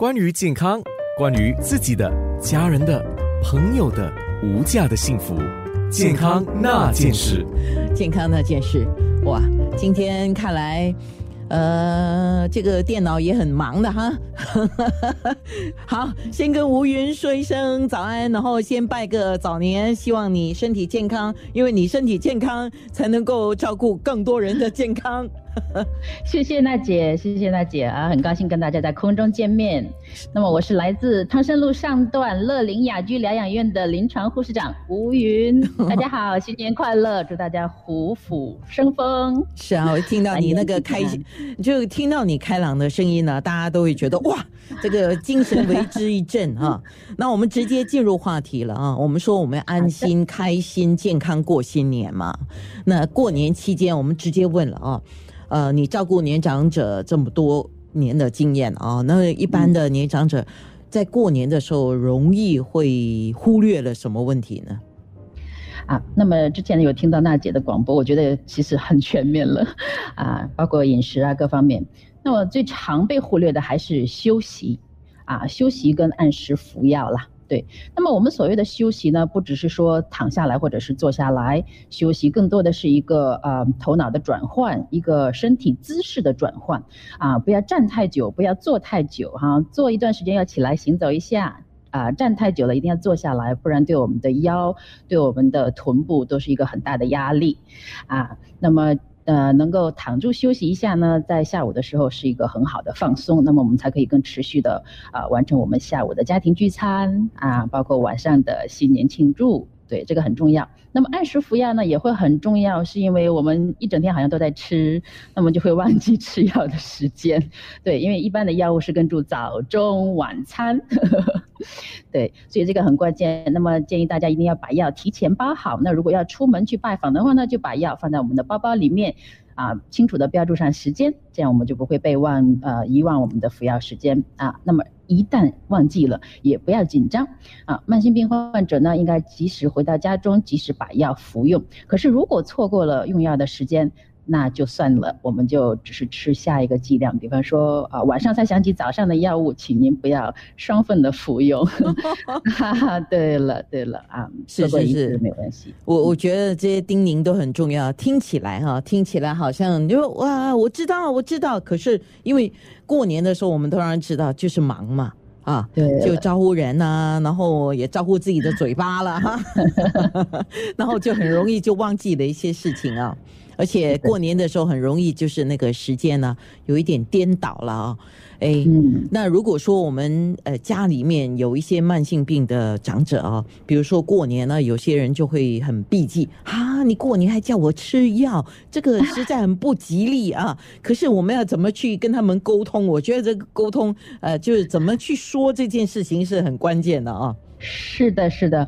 关于健康，关于自己的、家人的、朋友的无价的幸福，健康那件事。健康那件事，哇，今天看来，呃，这个电脑也很忙的哈。好，先跟吴云说一声早安，然后先拜个早年，希望你身体健康，因为你身体健康才能够照顾更多人的健康。谢谢娜姐，谢谢娜姐啊，很高兴跟大家在空中见面。那么我是来自汤山路上段乐龄雅居疗养院的临床护士长吴云，大家好，新年快乐，祝大家虎虎生风。是啊，我听到你那个开心，就听到你开朗的声音呢，大家都会觉得哇，这个精神为之一振啊。那我们直接进入话题了啊，我们说我们安心、开心、健康过新年嘛。那过年期间，我们直接问了啊。呃，你照顾年长者这么多年的经验啊，那一般的年长者在过年的时候容易会忽略了什么问题呢？啊，那么之前有听到娜姐的广播，我觉得其实很全面了 啊，包括饮食啊各方面。那么最常被忽略的还是休息啊，休息跟按时服药啦。对，那么我们所谓的休息呢，不只是说躺下来或者是坐下来休息，更多的是一个呃头脑的转换，一个身体姿势的转换啊，不要站太久，不要坐太久哈，坐一段时间要起来行走一下啊，站太久了一定要坐下来，不然对我们的腰、对我们的臀部都是一个很大的压力啊。那么。呃，能够躺住休息一下呢，在下午的时候是一个很好的放松，那么我们才可以更持续的啊完成我们下午的家庭聚餐啊，包括晚上的新年庆祝。对，这个很重要。那么按时服药呢，也会很重要，是因为我们一整天好像都在吃，那么就会忘记吃药的时间。对，因为一般的药物是跟住早中晚餐。对，所以这个很关键。那么建议大家一定要把药提前包好。那如果要出门去拜访的话呢，就把药放在我们的包包里面。啊，清楚的标注上时间，这样我们就不会被忘呃遗忘我们的服药时间啊。那么一旦忘记了，也不要紧张啊。慢性病患者呢，应该及时回到家中，及时把药服用。可是如果错过了用药的时间，那就算了，我们就只是吃下一个剂量。比方说啊，晚上才想起早上的药物，请您不要双份的服用。哈哈，对了对了啊，是是是，没关系。我我觉得这些叮咛都很重要，听起来哈，听起来好像就哇，我知道我知道。可是因为过年的时候，我们当然知道就是忙嘛啊，对，就招呼人呐，然后也招呼自己的嘴巴了哈，然后就很容易就忘记了一些事情啊。而且过年的时候很容易就是那个时间呢有一点颠倒了啊，哎，那如果说我们呃家里面有一些慢性病的长者啊，比如说过年呢，有些人就会很避忌啊，你过年还叫我吃药，这个实在很不吉利啊。可是我们要怎么去跟他们沟通？我觉得这个沟通呃，就是怎么去说这件事情是很关键的啊。是的，是的。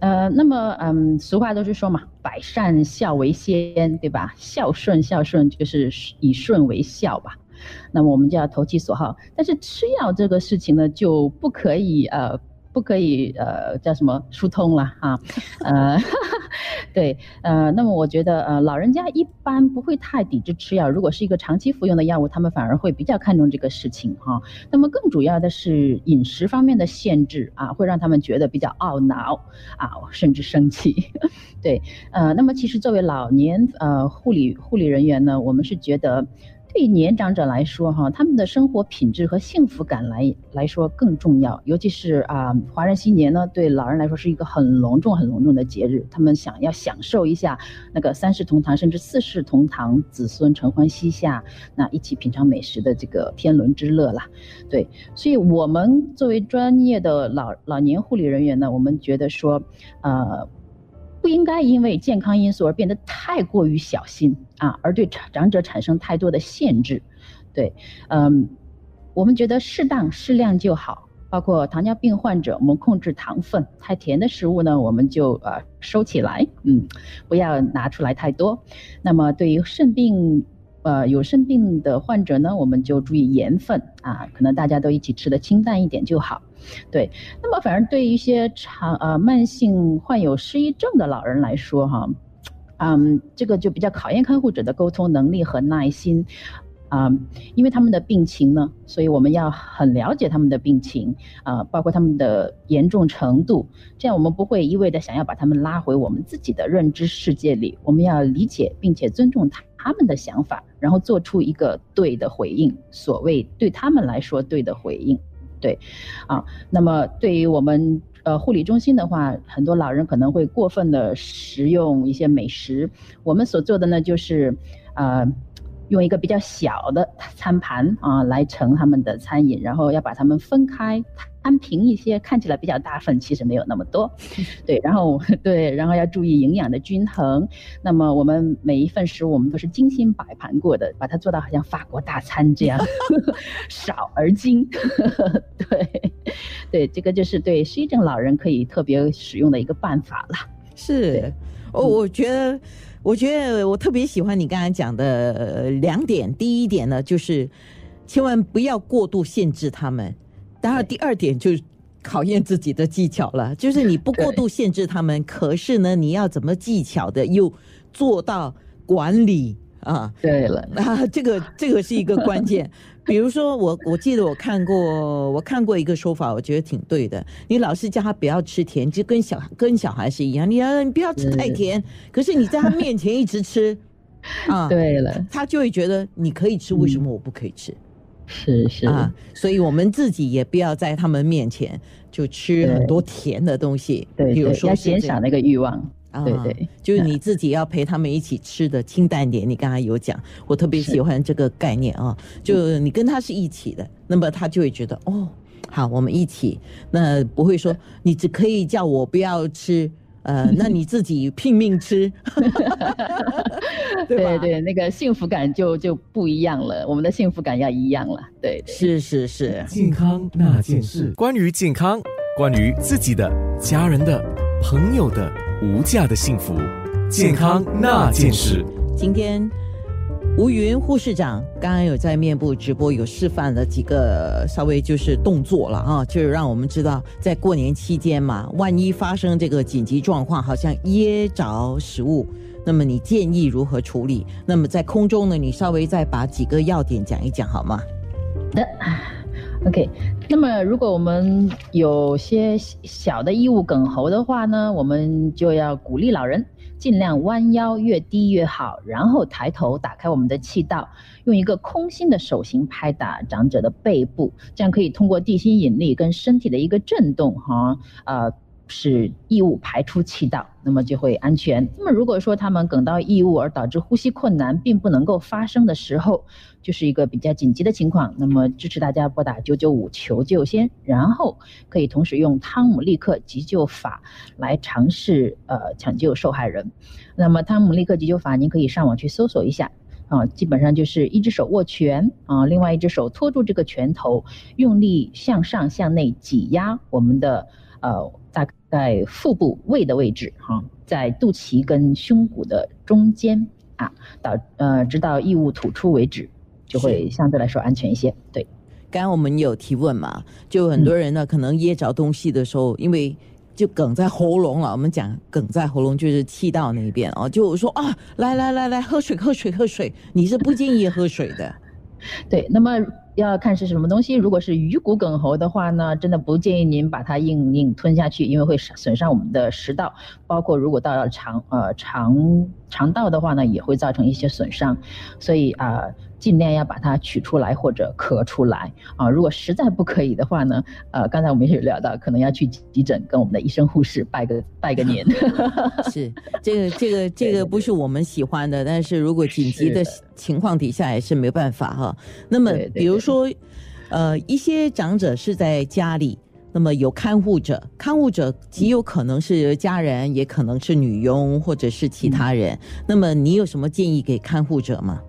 呃，那么，嗯，俗话都是说嘛，百善孝为先，对吧？孝顺，孝顺就是以顺为孝吧。那么我们就要投其所好，但是吃药这个事情呢，就不可以呃。不可以呃叫什么疏通了哈，呃，对呃，那么我觉得呃老人家一般不会太抵制吃药，如果是一个长期服用的药物，他们反而会比较看重这个事情哈。那么更主要的是饮食方面的限制啊，会让他们觉得比较懊恼啊，甚至生气。对，呃，那么其实作为老年呃护理护理人员呢，我们是觉得。对年长者来说，哈，他们的生活品质和幸福感来来说更重要。尤其是啊，华人新年呢，对老人来说是一个很隆重、很隆重的节日。他们想要享受一下那个三世同堂，甚至四世同堂，子孙承欢膝下，那一起品尝美食的这个天伦之乐啦。对，所以我们作为专业的老老年护理人员呢，我们觉得说，呃。不应该因为健康因素而变得太过于小心啊，而对长长者产生太多的限制。对，嗯，我们觉得适当适量就好。包括糖尿病患者，我们控制糖分，太甜的食物呢，我们就呃收起来，嗯，不要拿出来太多。那么对于肾病。呃，有肾病的患者呢，我们就注意盐分啊，可能大家都一起吃的清淡一点就好。对，那么反而对于一些长呃慢性患有失忆症的老人来说，哈，嗯，这个就比较考验看护者的沟通能力和耐心。啊，因为他们的病情呢，所以我们要很了解他们的病情啊，包括他们的严重程度，这样我们不会一味的想要把他们拉回我们自己的认知世界里，我们要理解并且尊重他他们的想法，然后做出一个对的回应，所谓对他们来说对的回应，对，啊，那么对于我们呃护理中心的话，很多老人可能会过分的食用一些美食，我们所做的呢就是呃。用一个比较小的餐盘啊来盛他们的餐饮，然后要把他们分开摊平一些，看起来比较大份，其实没有那么多。对，然后 对，然后要注意营养的均衡。那么我们每一份食物我们都是精心摆盘过的，把它做到好像法国大餐这样，少而精。对，对，这个就是对失智症老人可以特别使用的一个办法了。是，我我觉得。我觉得我特别喜欢你刚才讲的两点。第一点呢，就是千万不要过度限制他们；当然，第二点就是考验自己的技巧了，就是你不过度限制他们，可是呢，你要怎么技巧的又做到管理啊？对了，啊，这个这个是一个关键。比如说，我我记得我看过，我看过一个说法，我觉得挺对的。你老是叫他不要吃甜，就跟小跟小孩是一样，你要你不要吃太甜。可是你在他面前一直吃，啊，对了，他就会觉得你可以吃，为什么我不可以吃？是是。啊，所以我们自己也不要在他们面前就吃很多甜的东西，对，比如说要减少那个欲望。对对，就是你自己要陪他们一起吃的清淡点。你刚才有讲，我特别喜欢这个概念啊，就你跟他是一起的，那么他就会觉得哦，好，我们一起，那不会说你只可以叫我不要吃，呃，那你自己拼命吃，对对，那个幸福感就就不一样了，我们的幸福感要一样了，对，是是是，健康那件事，关于健康，关于自己的、家人的、朋友的。无价的幸福，健康那件事。今天吴云护士长刚刚有在面部直播，有示范了几个稍微就是动作了啊，就是让我们知道在过年期间嘛，万一发生这个紧急状况，好像噎着食物，那么你建议如何处理？那么在空中呢，你稍微再把几个要点讲一讲好吗？的。OK，那么如果我们有些小的异物梗喉的话呢，我们就要鼓励老人尽量弯腰，越低越好，然后抬头打开我们的气道，用一个空心的手型拍打长者的背部，这样可以通过地心引力跟身体的一个震动，哈，呃。使异物排出气道，那么就会安全。那么如果说他们梗到异物而导致呼吸困难，并不能够发声的时候，就是一个比较紧急的情况。那么支持大家拨打九九五求救先，然后可以同时用汤姆利克急救法来尝试呃抢救受害人。那么汤姆利克急救法，您可以上网去搜索一下啊，基本上就是一只手握拳啊，另外一只手托住这个拳头，用力向上向内挤压我们的呃。大概腹部胃的位置，哈，在肚脐跟胸骨的中间啊，到呃，直到异物吐出为止，就会相对来说安全一些。对，刚刚我们有提问嘛，就很多人呢，可能噎着东西的时候，因为就梗在喉咙了。我们讲梗在喉咙就是气道那边哦，就说啊，来来来来，喝水喝水喝水，你是不建议喝水的。对，那么。要看是什么东西，如果是鱼骨梗喉的话呢，真的不建议您把它硬硬吞下去，因为会损伤我们的食道，包括如果到了肠呃肠肠道的话呢，也会造成一些损伤，所以啊。尽量要把它取出来或者咳出来啊！如果实在不可以的话呢，呃，刚才我们也有聊到，可能要去急诊跟我们的医生护士拜个拜个年。是这个这个这个不是我们喜欢的，但是如果紧急的情况底下也是没办法哈。那么比如说，呃，一些长者是在家里，那么有看护者，看护者极有可能是家人，也可能是女佣或者是其他人。那么你有什么建议给看护者吗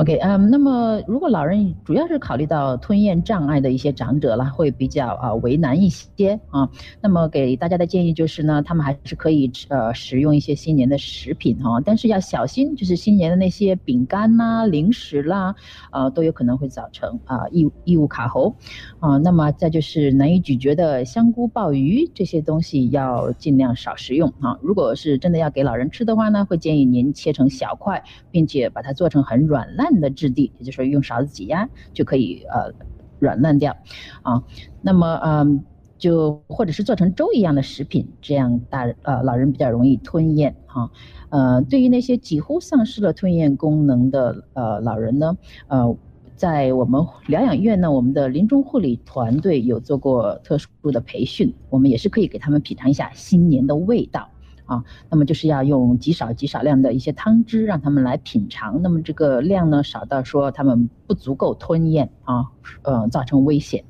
？OK，嗯，那么如果老人主要是考虑到吞咽障碍的一些长者啦，会比较啊为难一些啊。那么给大家的建议就是呢，他们还是可以呃食用一些新年的食品哈，但是要小心，就是新年的那些饼干呐、零食啦，呃都有可能会造成啊异异物卡喉啊。那么再就是难以咀嚼的香菇、鲍鱼这些东西要尽量少食用啊。如果是真的要给老人吃的话呢，会建议您切成小块，并且把它做成很软烂。嫩的质地，也就是说用勺子挤压就可以呃软烂掉，啊，那么嗯。就或者是做成粥一样的食品，这样大呃老人比较容易吞咽哈。呃，对于那些几乎丧失了吞咽功能的呃老人呢，呃，在我们疗养院呢，我们的临终护理团队有做过特殊的培训，我们也是可以给他们品尝一下新年的味道。啊，那么就是要用极少极少量的一些汤汁让他们来品尝，那么这个量呢少到说他们不足够吞咽啊，呃造成危险，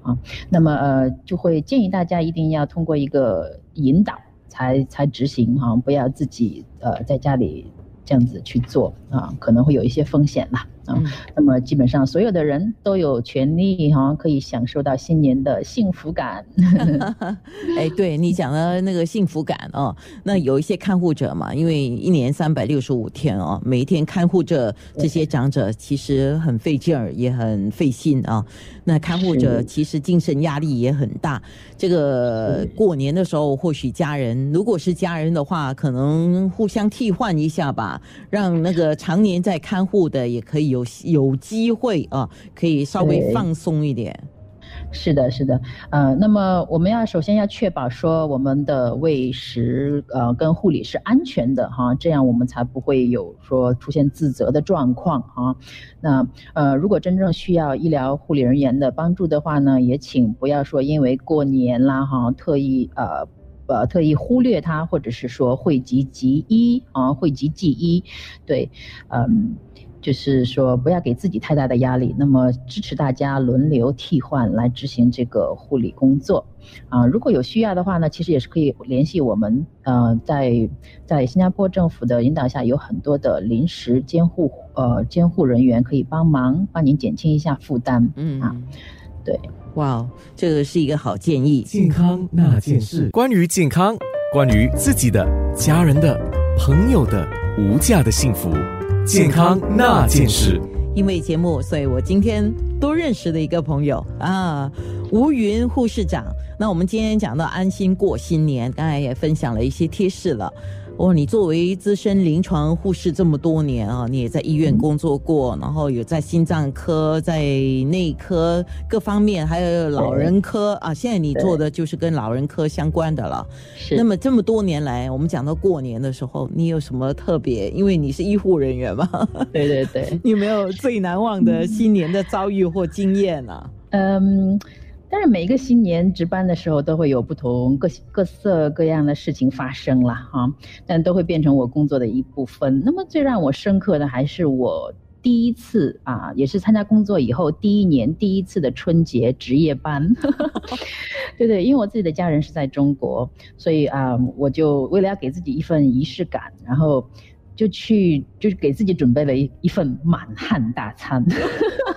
啊，那么呃就会建议大家一定要通过一个引导才才执行哈，不要自己呃在家里这样子去做啊，可能会有一些风险啦。啊，那么基本上所有的人都有权利哈，可以享受到新年的幸福感。哎，对你讲的那个幸福感哦，那有一些看护者嘛，因为一年三百六十五天哦，每一天看护着这些长者，其实很费劲儿，也很费心啊。那看护者其实精神压力也很大。这个过年的时候，或许家人如果是家人的话，可能互相替换一下吧，让那个常年在看护的也可以。有有机会啊，可以稍微放松一点。是的，是的，呃，那么我们要首先要确保说我们的喂食呃跟护理是安全的哈，这样我们才不会有说出现自责的状况啊。那呃，如果真正需要医疗护理人员的帮助的话呢，也请不要说因为过年啦哈，特意呃呃特意忽略它，或者是说讳疾忌医啊，讳疾忌医，对，嗯。就是说，不要给自己太大的压力，那么支持大家轮流替换来执行这个护理工作，啊，如果有需要的话呢，其实也是可以联系我们，呃，在在新加坡政府的引导下，有很多的临时监护呃监护人员可以帮忙，帮您减轻一下负担，嗯啊，对，哇，这个是一个好建议。健康那件事，关于健康，关于自己的、家人的、朋友的无价的幸福。健康那件事，因为节目，所以我今天多认识了一个朋友啊，吴云护士长。那我们今天讲到安心过新年，刚才也分享了一些贴士了。哦，你作为资深临床护士这么多年啊，你也在医院工作过，然后有在心脏科、在内科各方面，还有老人科啊。现在你做的就是跟老人科相关的了。是。那么这么多年来，我们讲到过年的时候，你有什么特别？因为你是医护人员嘛。对对对。你有没有最难忘的新年的遭遇或经验呢？嗯。但是每一个新年值班的时候，都会有不同各各色各样的事情发生了哈，但都会变成我工作的一部分。那么最让我深刻的还是我第一次啊，也是参加工作以后第一年第一次的春节值夜班。对对，因为我自己的家人是在中国，所以啊，我就为了要给自己一份仪式感，然后就去就是给自己准备了一一份满汉大餐。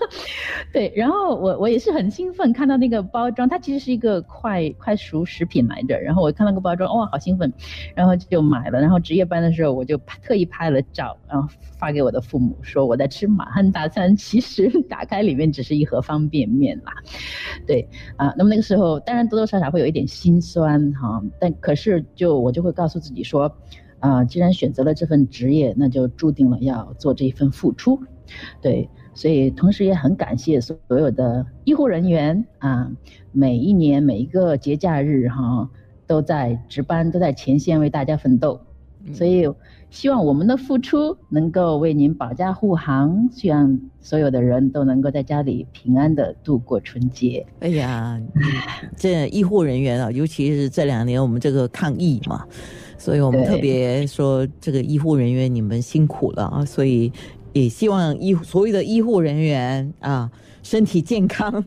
对，然后我我也是很兴奋，看到那个包装，它其实是一个快快熟食品来着。然后我看到个包装，哇，好兴奋，然后就买了。然后值夜班的时候，我就特意拍了照，然后发给我的父母，说我在吃满汉大餐。其实打开里面只是一盒方便面啦。对啊，那么那个时候当然多多少少会有一点心酸哈，但可是就我就会告诉自己说，啊，既然选择了这份职业，那就注定了要做这一份付出。对。所以，同时也很感谢所有的医护人员啊，每一年每一个节假日哈，都在值班，都在前线为大家奋斗。所以，希望我们的付出能够为您保驾护航，希望所有的人都能够在家里平安的度过春节。哎呀，这医护人员啊，尤其是这两年我们这个抗疫嘛，所以我们特别说这个医护人员你们辛苦了啊，所以。也希望医所有的医护人员啊身体健康，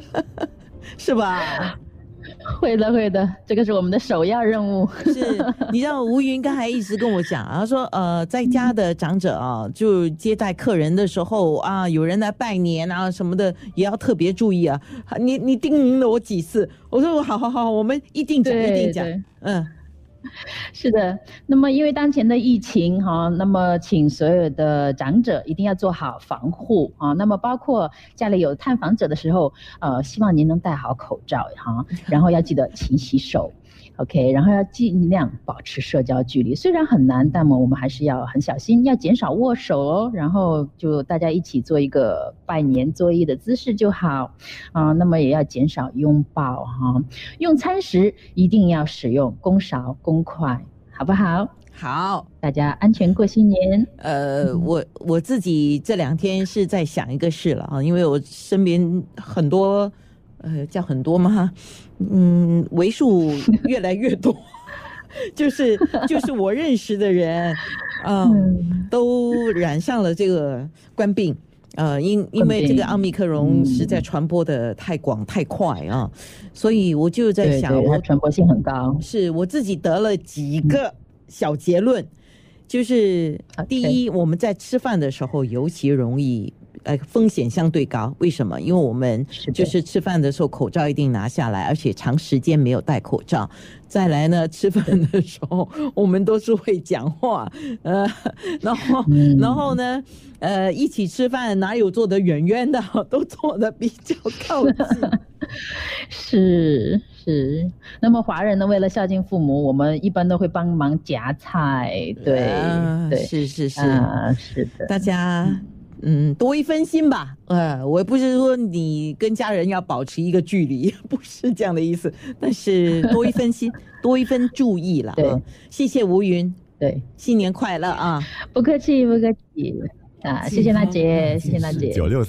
是吧？会的，会的，这个是我们的首要任务。是，你知道吴云刚才一直跟我讲，他说呃，在家的长者啊，就接待客人的时候啊，有人来拜年啊什么的，也要特别注意啊。你你叮咛了我几次，我说我好好好，我们一定讲，一定讲，嗯。是的，那么因为当前的疫情哈，那么请所有的长者一定要做好防护啊。那么包括家里有探访者的时候，呃，希望您能戴好口罩哈，然后要记得勤洗手 OK，然后要尽量保持社交距离，虽然很难，但我们还是要很小心，要减少握手哦。然后就大家一起做一个拜年作揖的姿势就好啊。那么也要减少拥抱哈。用餐时一定要使用公勺公筷，好不好？好，大家安全过新年。呃，我我自己这两天是在想一个事了啊，因为我身边很多，呃，叫很多吗？嗯，为数越来越多，就是就是我认识的人，嗯，都染上了这个冠病。呃，因因为这个奥密克戎实在传播的太广太快啊，所以我就在想，它传播性很高，是我自己得了几个。小结论就是：第一，我们在吃饭的时候尤其容易，呃，风险相对高。为什么？因为我们就是吃饭的时候口罩一定拿下来，而且长时间没有戴口罩。再来呢，吃饭的时候我们都是会讲话，呃，然后然后呢，呃，一起吃饭哪有坐得远远的，都坐得比较靠近。是。是，那么华人呢？为了孝敬父母，我们一般都会帮忙夹菜。对，对，是是是，是的。大家，嗯，多一分心吧。呃，我不是说你跟家人要保持一个距离，不是这样的意思。但是多一分心，多一分注意了。对，谢谢吴云。对，新年快乐啊！不客气，不客气。啊，谢谢娜姐，谢谢娜姐。九六。